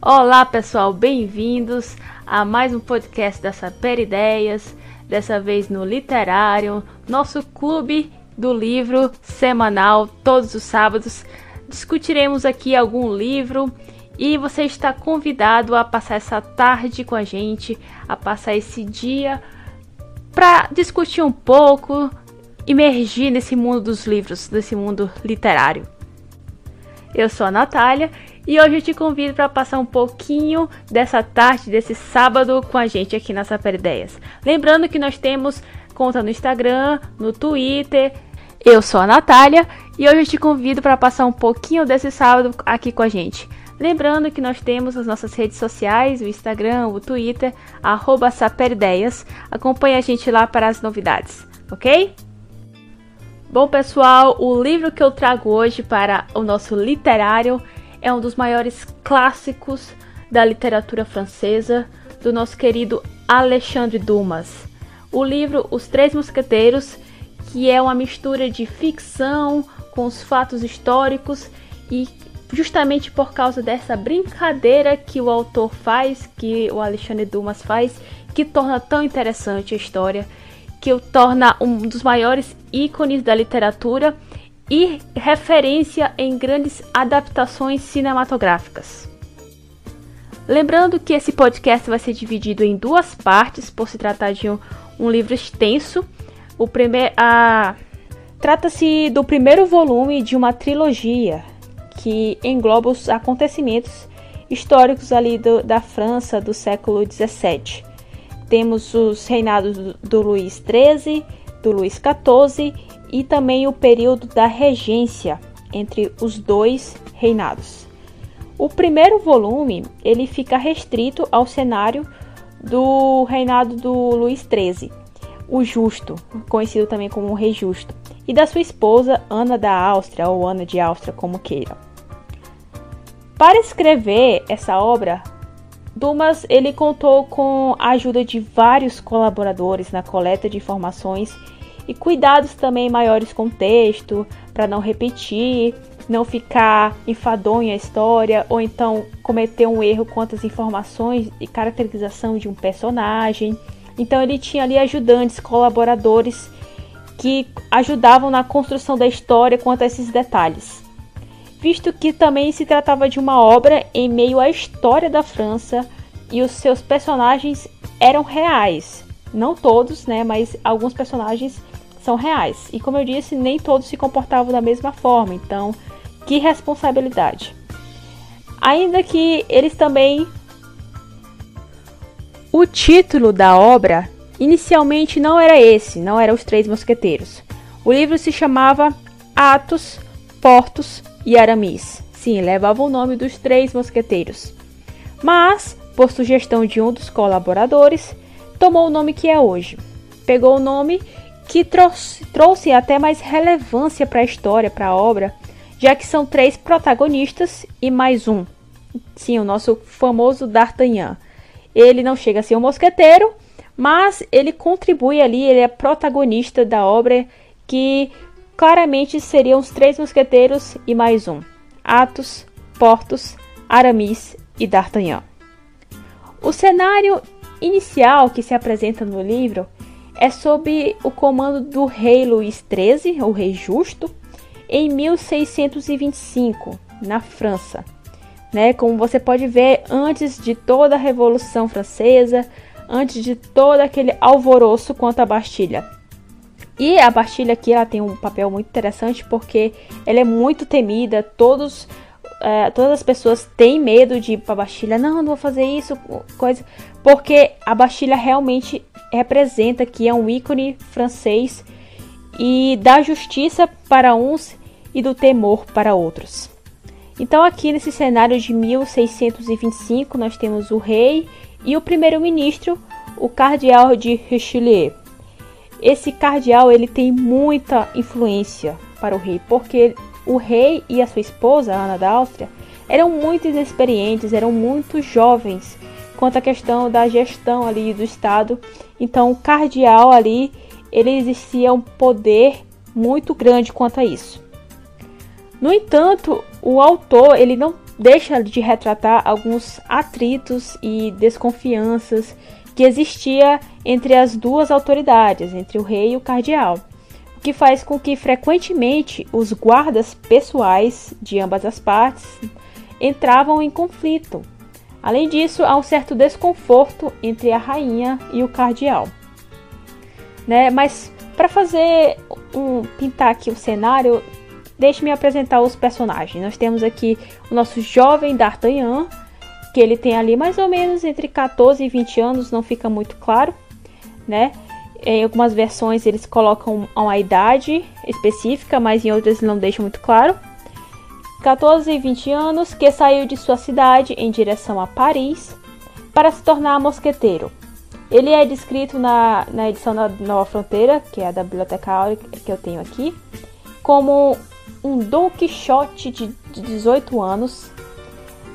Olá pessoal, bem-vindos a mais um podcast da Saper Ideias, dessa vez no Literário, nosso clube do livro semanal, todos os sábados. Discutiremos aqui algum livro e você está convidado a passar essa tarde com a gente, a passar esse dia para discutir um pouco, imergir nesse mundo dos livros, nesse mundo literário. Eu sou a Natália e hoje eu te convido para passar um pouquinho dessa tarde, desse sábado com a gente aqui na Saper Ideias. Lembrando que nós temos conta no Instagram, no Twitter. Eu sou a Natália e hoje eu te convido para passar um pouquinho desse sábado aqui com a gente. Lembrando que nós temos as nossas redes sociais, o Instagram, o Twitter, arroba Saperideias. Acompanhe a gente lá para as novidades, ok? Bom pessoal, o livro que eu trago hoje para o nosso literário é um dos maiores clássicos da literatura francesa, do nosso querido Alexandre Dumas. O livro Os Três Mosqueteiros, que é uma mistura de ficção com os fatos históricos e justamente por causa dessa brincadeira que o autor faz, que o Alexandre Dumas faz, que torna tão interessante a história, que o torna um dos maiores ícones da literatura e referência em grandes adaptações cinematográficas. Lembrando que esse podcast vai ser dividido em duas partes, por se tratar de um, um livro extenso. O primeiro. Trata-se do primeiro volume de uma trilogia que engloba os acontecimentos históricos ali do, da França do século XVII. Temos os reinados do, do Luís XIII, do Luís XIV e também o período da regência entre os dois reinados. O primeiro volume ele fica restrito ao cenário do reinado do Luís XIII, o Justo, conhecido também como o Rei Justo, e da sua esposa Ana da Áustria ou Ana de Áustria, como queiram. Para escrever essa obra, Dumas ele contou com a ajuda de vários colaboradores na coleta de informações e cuidados também maiores com o texto, para não repetir, não ficar enfadonho a história, ou então cometer um erro quanto às informações e caracterização de um personagem. Então ele tinha ali ajudantes, colaboradores que ajudavam na construção da história quanto a esses detalhes. Visto que também se tratava de uma obra em meio à história da França e os seus personagens eram reais. Não todos, né, mas alguns personagens são reais. E como eu disse, nem todos se comportavam da mesma forma, então que responsabilidade. Ainda que eles também. O título da obra inicialmente não era esse, não era Os Três Mosqueteiros. O livro se chamava Atos, Portos e Aramis. Sim, levava o nome dos Três Mosqueteiros. Mas, por sugestão de um dos colaboradores, tomou o nome que é hoje. Pegou o nome que trouxe, trouxe até mais relevância para a história, para a obra, já que são três protagonistas e mais um. Sim, o nosso famoso D'Artagnan. Ele não chega a ser um mosqueteiro, mas ele contribui ali, ele é protagonista da obra que claramente seriam os três mosqueteiros e mais um: Athos, Portos, Aramis e D'Artagnan. O cenário inicial que se apresenta no livro é sob o comando do rei Luís XIII, o rei justo, em 1625, na França. Né? Como você pode ver, antes de toda a Revolução Francesa, antes de todo aquele alvoroço quanto à Bastilha. E a Bastilha aqui ela tem um papel muito interessante porque ela é muito temida, todos é, todas as pessoas têm medo de ir para a Bastilha. Não, não vou fazer isso, coisa, porque a Bastilha realmente representa que é um ícone francês e da justiça para uns e do temor para outros. Então, aqui nesse cenário de 1625, nós temos o rei e o primeiro-ministro, o cardeal de Richelieu. Esse cardeal ele tem muita influência para o rei, porque o rei e a sua esposa, Ana da Áustria, eram muito inexperientes, eram muito jovens quanto à questão da gestão ali do Estado. Então, o cardeal ali, ele existia um poder muito grande quanto a isso. No entanto, o autor ele não deixa de retratar alguns atritos e desconfianças que existia entre as duas autoridades, entre o rei e o cardeal, o que faz com que frequentemente os guardas pessoais de ambas as partes entravam em conflito. Além disso, há um certo desconforto entre a rainha e o cardeal. Né? Mas para fazer um pintar aqui o cenário, deixe-me apresentar os personagens. Nós temos aqui o nosso jovem D'Artagnan, que ele tem ali mais ou menos entre 14 e 20 anos, não fica muito claro, né? Em algumas versões eles colocam uma idade específica, mas em outras não deixam muito claro. 14 e 20 anos, que saiu de sua cidade em direção a Paris para se tornar mosqueteiro. Ele é descrito na, na edição da Nova Fronteira, que é a da biblioteca que eu tenho aqui, como um Don Quixote de 18 anos,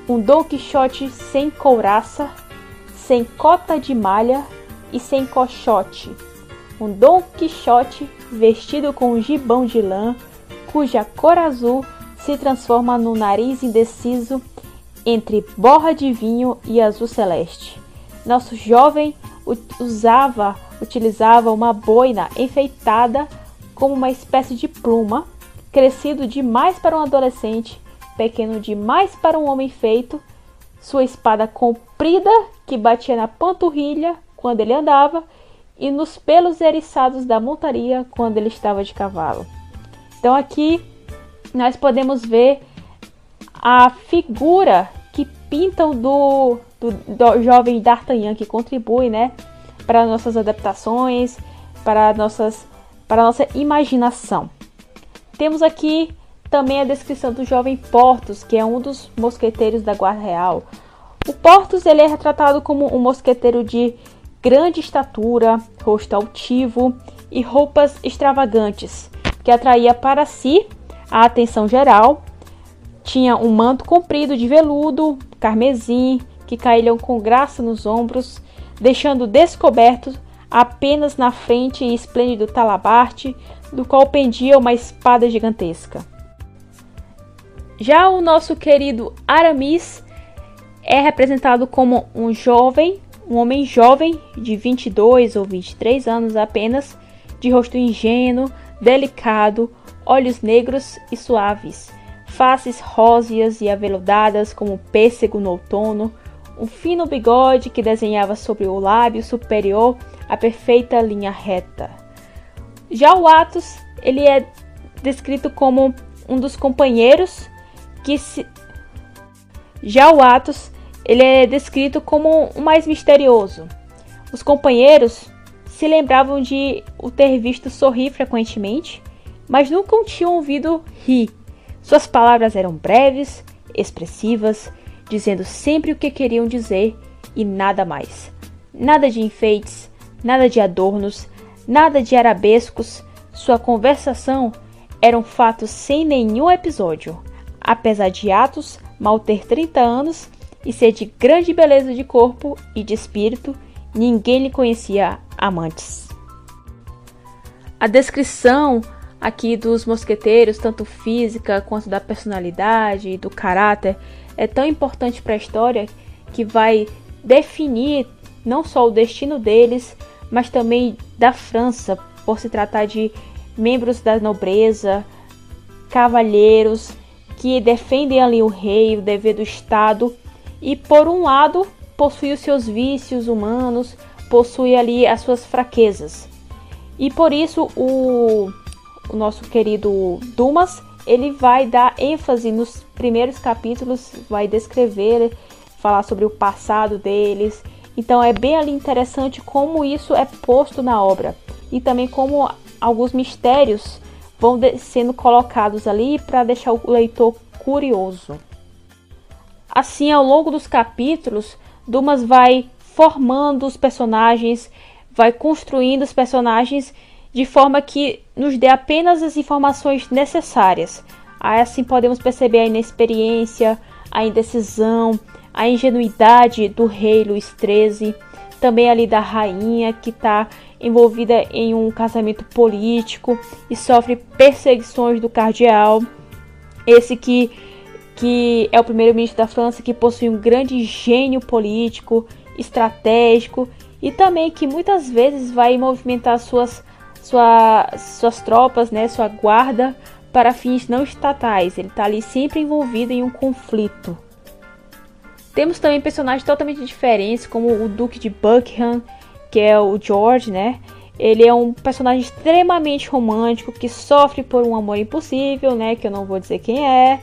um Don Quixote sem couraça, sem cota de malha e sem cochote. Um Don Quixote vestido com um gibão de lã, cuja cor azul se transforma no nariz indeciso entre borra de vinho e azul celeste. Nosso jovem usava, utilizava uma boina enfeitada como uma espécie de pluma, crescido demais para um adolescente pequeno demais para um homem feito, sua espada comprida que batia na panturrilha quando ele andava e nos pelos eriçados da montaria quando ele estava de cavalo. Então aqui nós podemos ver a figura que pintam do, do, do jovem D'Artagnan que contribui, né, para nossas adaptações, para nossas para nossa imaginação. Temos aqui também a descrição do jovem Portos, que é um dos mosqueteiros da Guarda Real. O Portos ele é retratado como um mosqueteiro de grande estatura, rosto altivo e roupas extravagantes, que atraía para si a atenção geral. Tinha um manto comprido de veludo, carmesim, que caíam com graça nos ombros, deixando descoberto apenas na frente esplêndido talabarte, do qual pendia uma espada gigantesca. Já o nosso querido Aramis é representado como um jovem, um homem jovem de 22 ou 23 anos apenas, de rosto ingênuo, delicado, olhos negros e suaves, faces róseas e aveludadas como pêssego no outono, um fino bigode que desenhava sobre o lábio superior a perfeita linha reta. Já o Atos, ele é descrito como um dos companheiros que se... já o Atos ele é descrito como o mais misterioso. Os companheiros se lembravam de o ter visto sorrir frequentemente, mas nunca o tinham ouvido rir. Suas palavras eram breves, expressivas, dizendo sempre o que queriam dizer e nada mais. Nada de enfeites, nada de adornos, nada de arabescos. Sua conversação era um fato sem nenhum episódio, apesar de Atos mal ter 30 anos e ser de grande beleza de corpo e de espírito, ninguém lhe conhecia amantes. A descrição aqui dos mosqueteiros, tanto física quanto da personalidade do caráter, é tão importante para a história que vai definir não só o destino deles, mas também da França, por se tratar de membros da nobreza, cavalheiros que defendem ali o rei, o dever do Estado, e por um lado possui os seus vícios humanos, possui ali as suas fraquezas. E por isso o, o nosso querido Dumas, ele vai dar ênfase nos primeiros capítulos, vai descrever, falar sobre o passado deles. Então é bem ali interessante como isso é posto na obra e também como alguns mistérios vão sendo colocados ali para deixar o leitor curioso. Assim, ao longo dos capítulos, Dumas vai formando os personagens, vai construindo os personagens de forma que nos dê apenas as informações necessárias. Assim podemos perceber a inexperiência, a indecisão, a ingenuidade do rei Luís XIII, também ali da rainha que está envolvida em um casamento político e sofre perseguições do cardeal. Esse que, que é o primeiro-ministro da França que possui um grande gênio político, estratégico e também que muitas vezes vai movimentar suas, sua, suas tropas, né, sua guarda para fins não estatais. Ele está ali sempre envolvido em um conflito. Temos também personagens totalmente diferentes, como o Duque de Buckingham, que é o George, né? Ele é um personagem extremamente romântico que sofre por um amor impossível, né? Que eu não vou dizer quem é.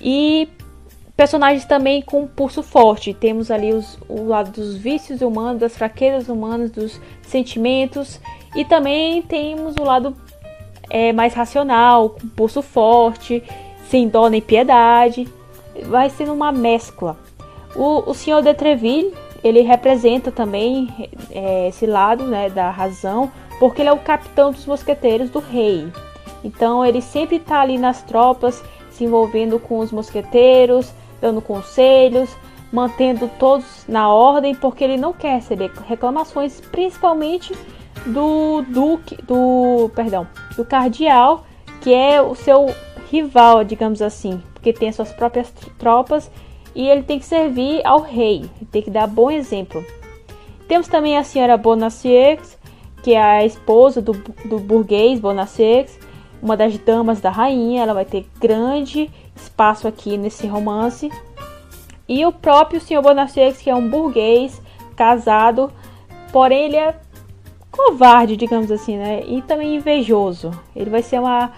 E personagens também com pulso forte. Temos ali os, o lado dos vícios humanos, das fraquezas humanas, dos sentimentos. E também temos o lado é, mais racional, com pulso forte, sem dó nem piedade. Vai sendo uma mescla. O, o senhor de Treville, ele representa também é, esse lado né, da razão, porque ele é o capitão dos mosqueteiros do rei. Então ele sempre está ali nas tropas, se envolvendo com os mosqueteiros, dando conselhos, mantendo todos na ordem, porque ele não quer receber reclamações, principalmente do duque, do, perdão, do cardeal, que é o seu rival, digamos assim, porque tem suas próprias tropas e ele tem que servir ao rei, tem que dar bom exemplo. Temos também a senhora Bonacieux, que é a esposa do, do burguês Bonacieux, uma das damas da rainha, ela vai ter grande espaço aqui nesse romance. E o próprio senhor Bonacieux, que é um burguês casado, porém ele é covarde, digamos assim, né? E também invejoso. Ele vai ser uma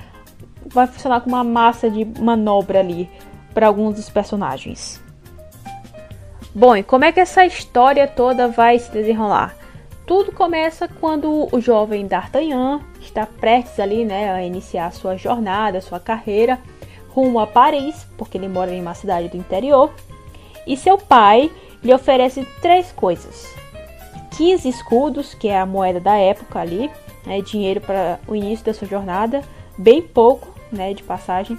vai funcionar como uma massa de manobra ali para alguns dos personagens. Bom, e como é que essa história toda vai se desenrolar? Tudo começa quando o jovem D'Artagnan está prestes ali, né, a iniciar sua jornada, sua carreira rumo a Paris, porque ele mora em uma cidade do interior, e seu pai lhe oferece três coisas: 15 escudos, que é a moeda da época ali, né, dinheiro para o início da sua jornada, bem pouco, né, de passagem,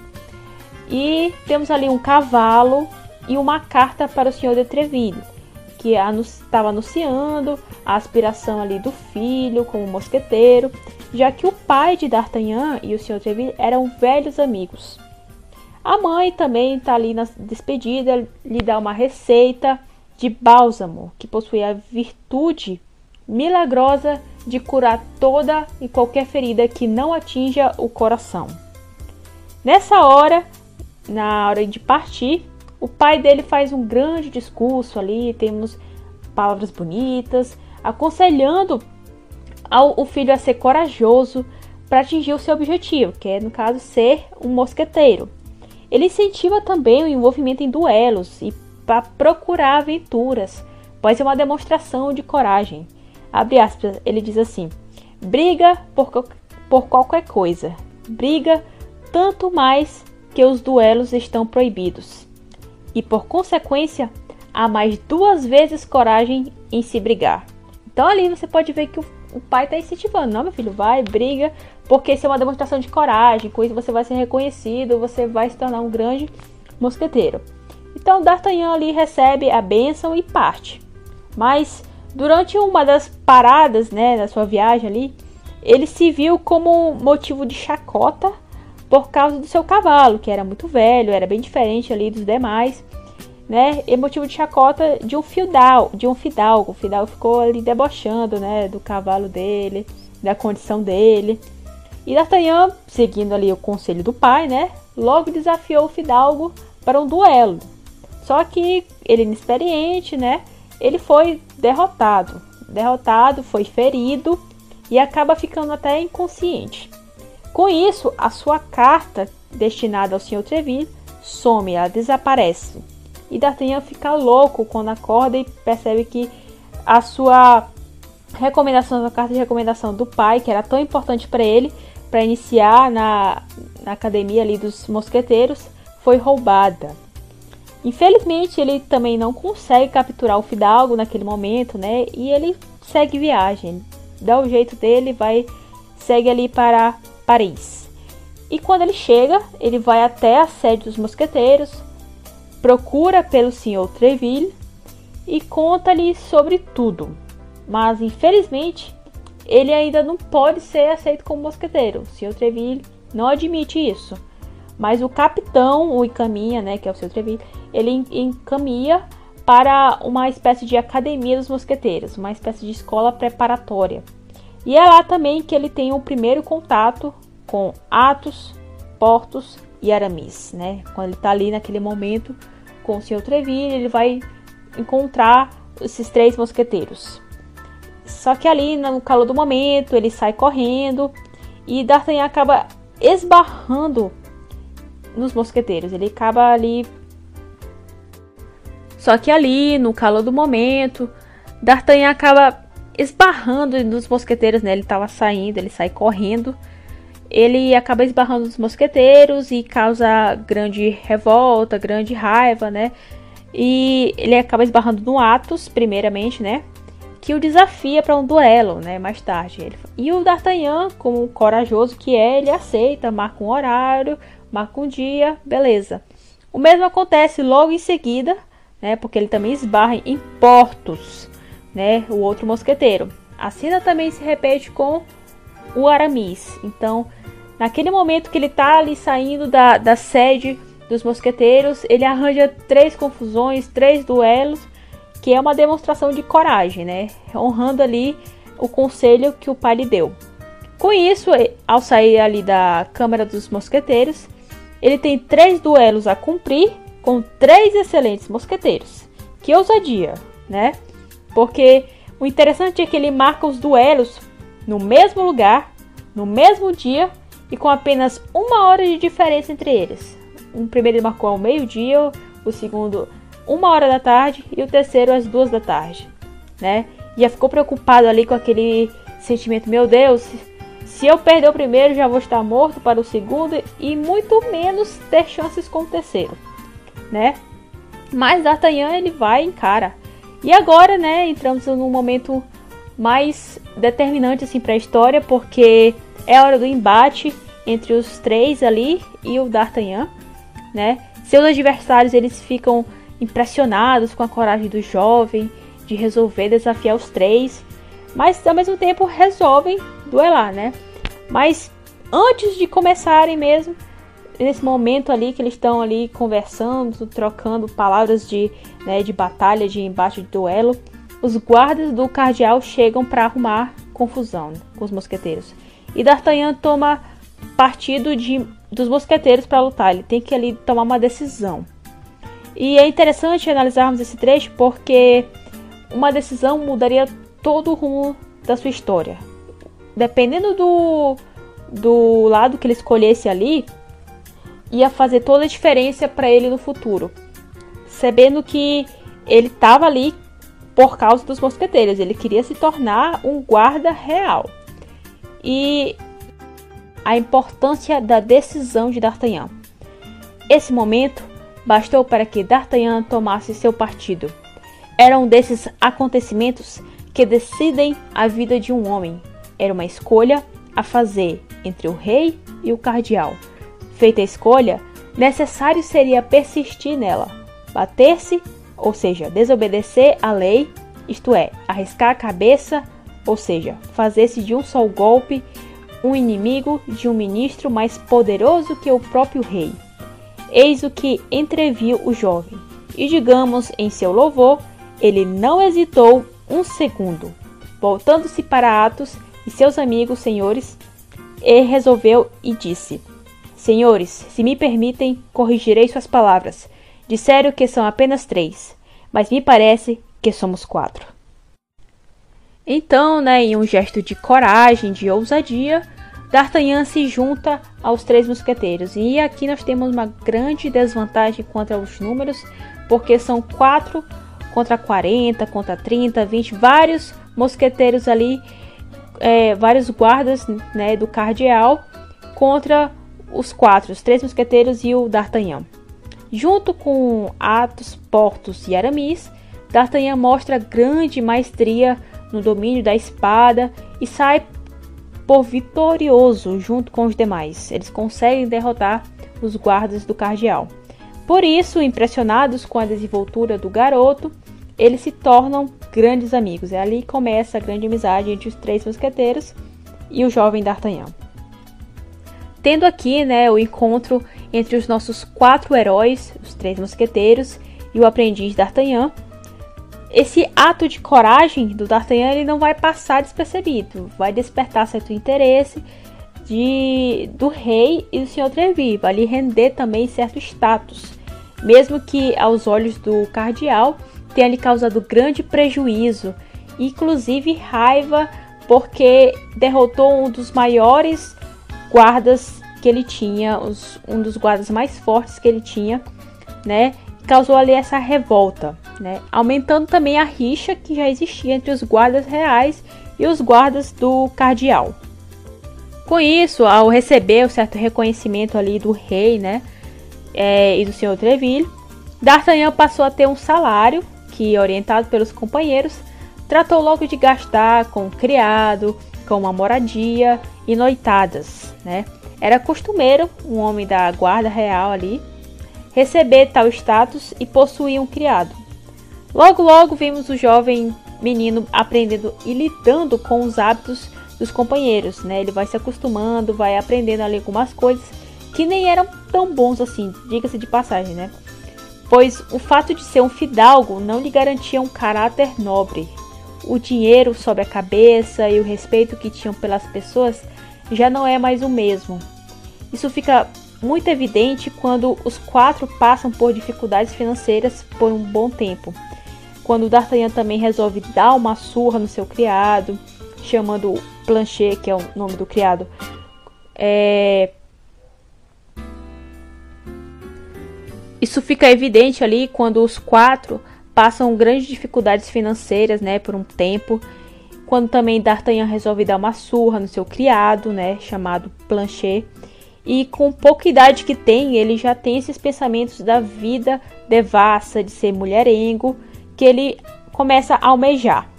e temos ali um cavalo e uma carta para o senhor de Treville, que estava anunciando a aspiração ali do filho como mosqueteiro, já que o pai de D'Artagnan e o senhor Treville eram velhos amigos. A mãe também está ali na despedida, lhe dá uma receita de bálsamo que possui a virtude milagrosa de curar toda e qualquer ferida que não atinja o coração. Nessa hora, na hora de partir, o pai dele faz um grande discurso ali, temos palavras bonitas, aconselhando ao, o filho a ser corajoso para atingir o seu objetivo, que é, no caso, ser um mosqueteiro. Ele incentiva também o envolvimento em duelos e para procurar aventuras, pois é uma demonstração de coragem. Abre aspas, ele diz assim: briga por, por qualquer coisa, briga tanto mais que os duelos estão proibidos. E por consequência, há mais duas vezes coragem em se brigar. Então ali você pode ver que o, o pai está incentivando, não, meu filho, vai, briga, porque isso é uma demonstração de coragem, com isso você vai ser reconhecido, você vai se tornar um grande mosqueteiro. Então D'Artagnan ali recebe a bênção e parte. Mas durante uma das paradas, né, da sua viagem ali, ele se viu como motivo de chacota por causa do seu cavalo, que era muito velho, era bem diferente ali dos demais, né? E motivo de chacota de um fidalgo, de um fidalgo. O fidalgo ficou ali debochando, né, do cavalo dele, da condição dele. E D'Artagnan, seguindo ali o conselho do pai, né, logo desafiou o fidalgo para um duelo. Só que ele inexperiente, né, ele foi derrotado. Derrotado, foi ferido e acaba ficando até inconsciente. Com isso, a sua carta destinada ao Sr. Treville some, ela desaparece. E D'Artagnan fica louco quando acorda e percebe que a sua recomendação, a carta de recomendação do pai, que era tão importante para ele, para iniciar na, na academia ali dos mosqueteiros, foi roubada. Infelizmente, ele também não consegue capturar o Fidalgo naquele momento, né? E ele segue viagem. Dá o jeito dele, vai segue ali para Paris. E quando ele chega, ele vai até a sede dos mosqueteiros, procura pelo Sr. Treville e conta-lhe sobre tudo. Mas infelizmente, ele ainda não pode ser aceito como mosqueteiro. O Sr. Treville não admite isso. Mas o capitão o encaminha, né, que é o seu Treville, ele encaminha para uma espécie de academia dos mosqueteiros, uma espécie de escola preparatória. E é lá também que ele tem o primeiro contato com Atos, Portos e Aramis, né? Quando ele está ali naquele momento com o Sr. Treville, ele vai encontrar esses três mosqueteiros. Só que ali no calor do momento, ele sai correndo e D'Artagnan acaba esbarrando nos mosqueteiros. Ele acaba ali Só que ali no calor do momento, D'Artagnan acaba esbarrando nos mosqueteiros, né? Ele estava saindo, ele sai correndo ele acaba esbarrando nos mosqueteiros e causa grande revolta, grande raiva, né? E ele acaba esbarrando no Atos, primeiramente, né? Que o desafia para um duelo, né? Mais tarde. Ele... E o D'Artagnan, como corajoso que é, ele aceita, marca um horário, marca um dia, beleza. O mesmo acontece logo em seguida, né? Porque ele também esbarra em Portos, né? O outro mosqueteiro. A cena também se repete com o Aramis. Então, Naquele momento que ele tá ali saindo da, da sede dos mosqueteiros, ele arranja três confusões, três duelos, que é uma demonstração de coragem, né? Honrando ali o conselho que o pai lhe deu. Com isso, ao sair ali da Câmara dos Mosqueteiros, ele tem três duelos a cumprir com três excelentes mosqueteiros. Que ousadia, né? Porque o interessante é que ele marca os duelos no mesmo lugar, no mesmo dia e com apenas uma hora de diferença entre eles. O primeiro ele marcou ao meio-dia, o segundo uma hora da tarde e o terceiro às duas da tarde, né? E já ficou preocupado ali com aquele sentimento, meu Deus, se eu perder o primeiro já vou estar morto para o segundo e muito menos ter chances com o terceiro, né? Mas D'Artagnan ele vai em cara. E agora, né, entramos num momento mais determinante assim para a história, porque é hora do embate entre os três ali e o D'Artagnan, né? Seus adversários eles ficam impressionados com a coragem do jovem de resolver desafiar os três, mas ao mesmo tempo resolvem duelar, né? Mas antes de começarem mesmo, nesse momento ali que eles estão ali conversando, trocando palavras de, né, de batalha, de embate, de duelo, os guardas do cardeal chegam para arrumar confusão né, com os mosqueteiros. E D'Artagnan toma partido de, dos mosqueteiros para lutar. Ele tem que ali tomar uma decisão. E é interessante analisarmos esse trecho porque uma decisão mudaria todo o rumo da sua história. Dependendo do, do lado que ele escolhesse ali, ia fazer toda a diferença para ele no futuro. Sabendo que ele estava ali por causa dos mosqueteiros, ele queria se tornar um guarda real. E a importância da decisão de D'Artagnan. Esse momento bastou para que D'Artagnan tomasse seu partido. Era um desses acontecimentos que decidem a vida de um homem. Era uma escolha a fazer entre o rei e o cardeal. Feita a escolha, necessário seria persistir nela, bater-se, ou seja, desobedecer à lei, isto é, arriscar a cabeça, ou seja, fazer-se de um só golpe um inimigo de um ministro mais poderoso que o próprio rei. Eis o que entreviu o jovem, e digamos em seu louvor, ele não hesitou um segundo. Voltando-se para Atos e seus amigos senhores, e resolveu e disse: Senhores, se me permitem, corrigirei suas palavras. Disseram que são apenas três, mas me parece que somos quatro. Então, né, em um gesto de coragem, de ousadia, D'Artagnan se junta aos três mosqueteiros. E aqui nós temos uma grande desvantagem contra os números, porque são quatro contra 40, contra 30, 20, vários mosqueteiros ali, é, vários guardas né, do cardeal contra os quatro, os três mosqueteiros e o D'Artagnan. Junto com Athos, Portos e Aramis, D'Artagnan mostra grande maestria no domínio da espada e sai por vitorioso junto com os demais. Eles conseguem derrotar os guardas do cardeal. Por isso, impressionados com a desenvoltura do garoto, eles se tornam grandes amigos. É ali que começa a grande amizade entre os três mosqueteiros e o jovem D'Artagnan. tendo aqui né, o encontro entre os nossos quatro heróis, os três mosqueteiros e o aprendiz D'Artagnan. Esse ato de coragem do D'Artagnan ele não vai passar despercebido, vai despertar certo interesse de, do rei e do senhor Treville, vai lhe render também certo status, mesmo que aos olhos do cardeal tenha lhe causado grande prejuízo, inclusive raiva, porque derrotou um dos maiores guardas que ele tinha, os, um dos guardas mais fortes que ele tinha, né? Causou ali essa revolta, né? Aumentando também a rixa que já existia entre os guardas reais e os guardas do cardeal. Com isso, ao receber o certo reconhecimento ali do rei, né? É, e do senhor Treville, D'Artagnan passou a ter um salário que, orientado pelos companheiros, tratou logo de gastar com criado, com uma moradia e noitadas, né? Era costumeiro um homem da guarda real ali receber tal status e possuir um criado. Logo logo vimos o jovem menino aprendendo e lidando com os hábitos dos companheiros, né? Ele vai se acostumando, vai aprendendo ali algumas coisas que nem eram tão bons assim, diga-se de passagem, né? Pois o fato de ser um fidalgo não lhe garantia um caráter nobre, o dinheiro sob a cabeça e o respeito que tinham pelas pessoas já não é mais o mesmo. Isso fica muito evidente quando os quatro passam por dificuldades financeiras por um bom tempo. Quando D'Artagnan também resolve dar uma surra no seu criado, chamando Planchet, que é o nome do criado, é... Isso fica evidente ali quando os quatro passam grandes dificuldades financeiras, né, por um tempo. Quando também D'Artagnan resolve dar uma surra no seu criado, né, chamado Planchet. E com pouca idade que tem, ele já tem esses pensamentos da vida devassa, de ser mulherengo, que ele começa a almejar.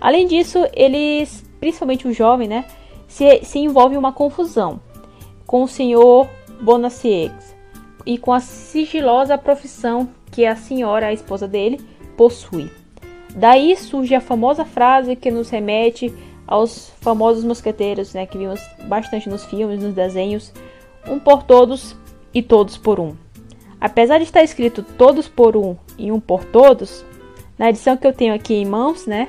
Além disso, eles, principalmente o jovem, né, se, se envolve em uma confusão com o senhor Bonacieux e com a sigilosa profissão que a senhora, a esposa dele, possui. Daí surge a famosa frase que nos remete aos famosos mosqueteiros, né, que vimos bastante nos filmes, nos desenhos, um por todos e todos por um. Apesar de estar escrito todos por um e um por todos, na edição que eu tenho aqui em mãos, né,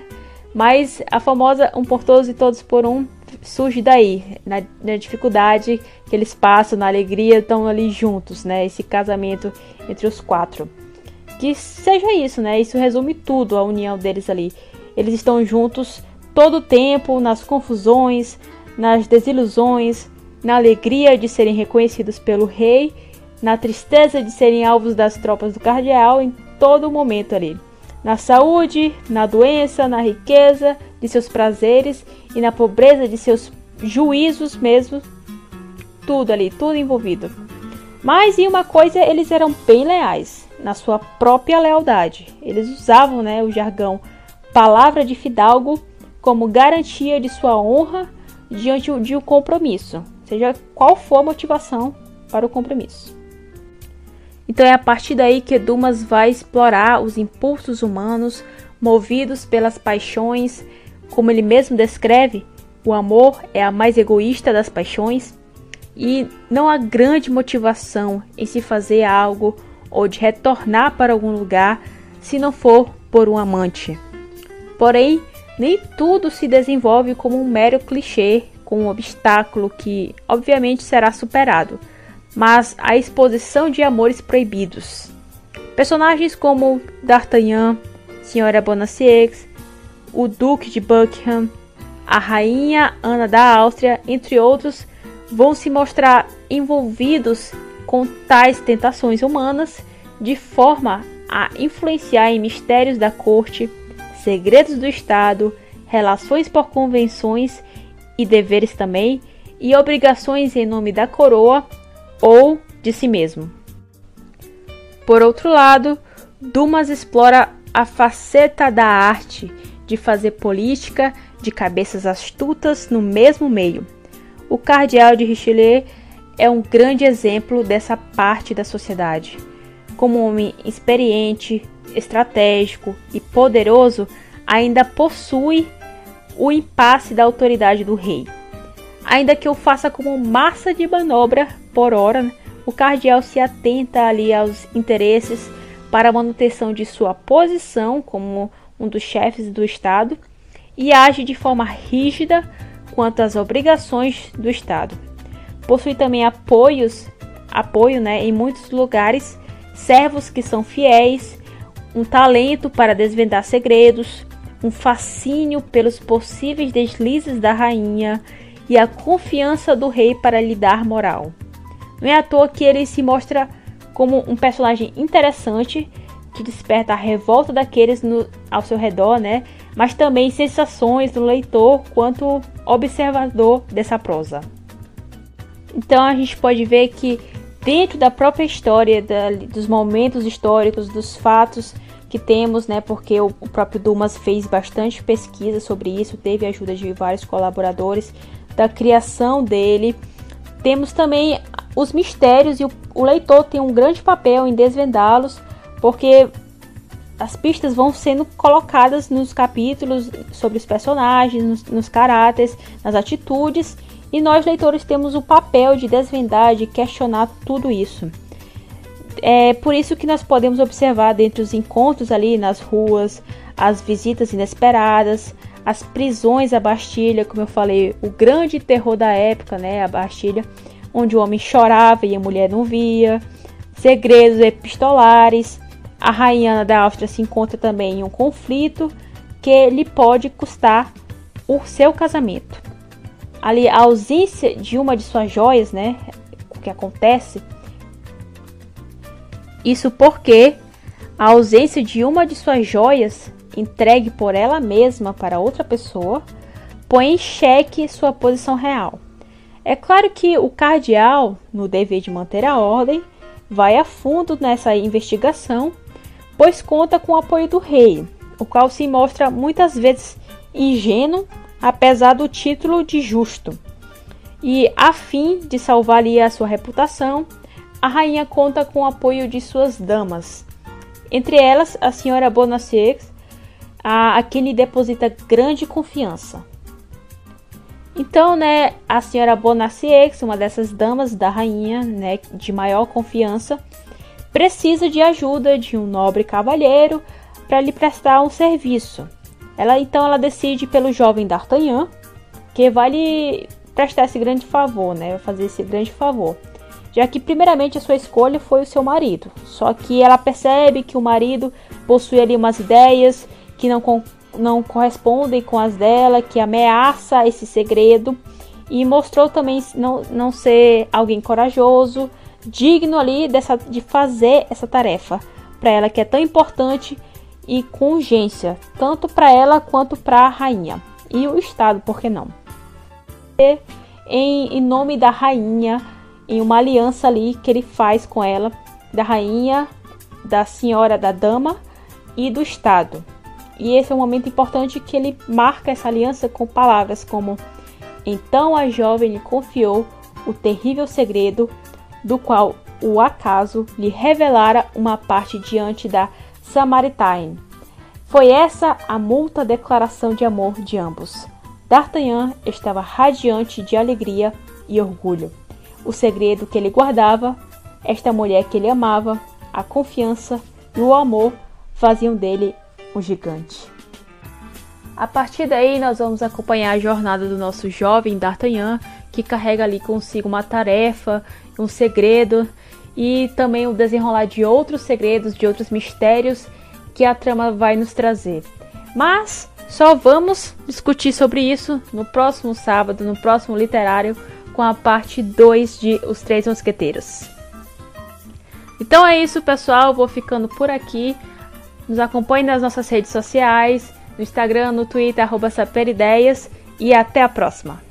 mas a famosa um por todos e todos por um surge daí, na, na dificuldade que eles passam, na alegria, estão ali juntos, né, esse casamento entre os quatro que seja isso, né? Isso resume tudo, a união deles ali. Eles estão juntos todo o tempo, nas confusões, nas desilusões, na alegria de serem reconhecidos pelo rei, na tristeza de serem alvos das tropas do cardeal em todo momento ali. Na saúde, na doença, na riqueza de seus prazeres e na pobreza de seus juízos mesmo. Tudo ali, tudo envolvido. Mas em uma coisa eles eram bem leais na sua própria lealdade. Eles usavam né, o jargão palavra de fidalgo como garantia de sua honra diante de um compromisso, seja qual for a motivação para o compromisso. Então é a partir daí que Dumas vai explorar os impulsos humanos movidos pelas paixões, como ele mesmo descreve, o amor é a mais egoísta das paixões e não há grande motivação em se fazer algo ou de retornar para algum lugar se não for por um amante. Porém, nem tudo se desenvolve como um mero clichê com um obstáculo que, obviamente, será superado, mas a exposição de amores proibidos. Personagens como D'Artagnan, Senhora Bonacieux, o Duque de Buckingham, a Rainha Ana da Áustria, entre outros, vão se mostrar envolvidos com tais tentações humanas de forma a influenciar em mistérios da corte, segredos do Estado, relações por convenções e deveres também, e obrigações em nome da coroa ou de si mesmo. Por outro lado, Dumas explora a faceta da arte de fazer política de cabeças astutas no mesmo meio. O cardeal de Richelieu é um grande exemplo dessa parte da sociedade. Como homem experiente, estratégico e poderoso, ainda possui o impasse da autoridade do rei. ainda que eu faça como massa de manobra por hora, o cardeal se atenta ali aos interesses para a manutenção de sua posição como um dos chefes do Estado e age de forma rígida quanto às obrigações do Estado. Possui também apoios, apoio né, em muitos lugares, servos que são fiéis, um talento para desvendar segredos, um fascínio pelos possíveis deslizes da rainha e a confiança do rei para lhe dar moral. Não é à toa que ele se mostra como um personagem interessante que desperta a revolta daqueles no, ao seu redor, né? Mas também sensações do leitor quanto observador dessa prosa. Então a gente pode ver que dentro da própria história, da, dos momentos históricos, dos fatos que temos, né? Porque o, o próprio Dumas fez bastante pesquisa sobre isso, teve a ajuda de vários colaboradores da criação dele. Temos também os mistérios e o, o leitor tem um grande papel em desvendá-los, porque as pistas vão sendo colocadas nos capítulos sobre os personagens, nos, nos caráteres, nas atitudes, e nós leitores temos o papel de desvendar, de questionar tudo isso. É por isso que nós podemos observar dentro dos encontros ali nas ruas, as visitas inesperadas, as prisões à Bastilha, como eu falei, o grande terror da época, né, a Bastilha, onde o homem chorava e a mulher não via, segredos epistolares. A rainha da Áustria se encontra também em um conflito que lhe pode custar o seu casamento. Ali a ausência de uma de suas joias, né, o que acontece isso porque a ausência de uma de suas joias, entregue por ela mesma para outra pessoa, põe em xeque sua posição real. É claro que o cardeal, no dever de manter a ordem, vai a fundo nessa investigação, pois conta com o apoio do rei, o qual se mostra muitas vezes ingênuo, apesar do título de justo. E a fim de salvar ali a sua reputação, a rainha conta com o apoio de suas damas, entre elas a senhora Bonacieux, a, a quem lhe deposita grande confiança. Então, né, a senhora Bonacieux, uma dessas damas da rainha, né, de maior confiança, precisa de ajuda de um nobre cavalheiro para lhe prestar um serviço. Ela então ela decide pelo jovem D'Artagnan, que vai lhe prestar esse grande favor, né, fazer esse grande favor já que primeiramente a sua escolha foi o seu marido. Só que ela percebe que o marido possui ali umas ideias que não, não correspondem com as dela, que ameaça esse segredo e mostrou também não, não ser alguém corajoso, digno ali dessa, de fazer essa tarefa para ela que é tão importante e com urgência, tanto para ela quanto para a rainha e o Estado, por que não? E, em, em nome da rainha, em uma aliança ali que ele faz com ela, da rainha, da senhora, da dama e do Estado. E esse é um momento importante que ele marca essa aliança com palavras como: Então a jovem lhe confiou o terrível segredo, do qual o acaso lhe revelara uma parte diante da Samaritaine. Foi essa a multa declaração de amor de ambos. D'Artagnan estava radiante de alegria e orgulho o segredo que ele guardava, esta mulher que ele amava, a confiança e o amor faziam dele um gigante. A partir daí, nós vamos acompanhar a jornada do nosso jovem D'Artagnan, que carrega ali consigo uma tarefa, um segredo e também o desenrolar de outros segredos, de outros mistérios que a trama vai nos trazer. Mas só vamos discutir sobre isso no próximo sábado, no próximo literário com a parte 2 de Os Três Mosqueteiros. Então é isso, pessoal. Vou ficando por aqui. Nos acompanhe nas nossas redes sociais, no Instagram, no Twitter, arroba Saperideias. E até a próxima!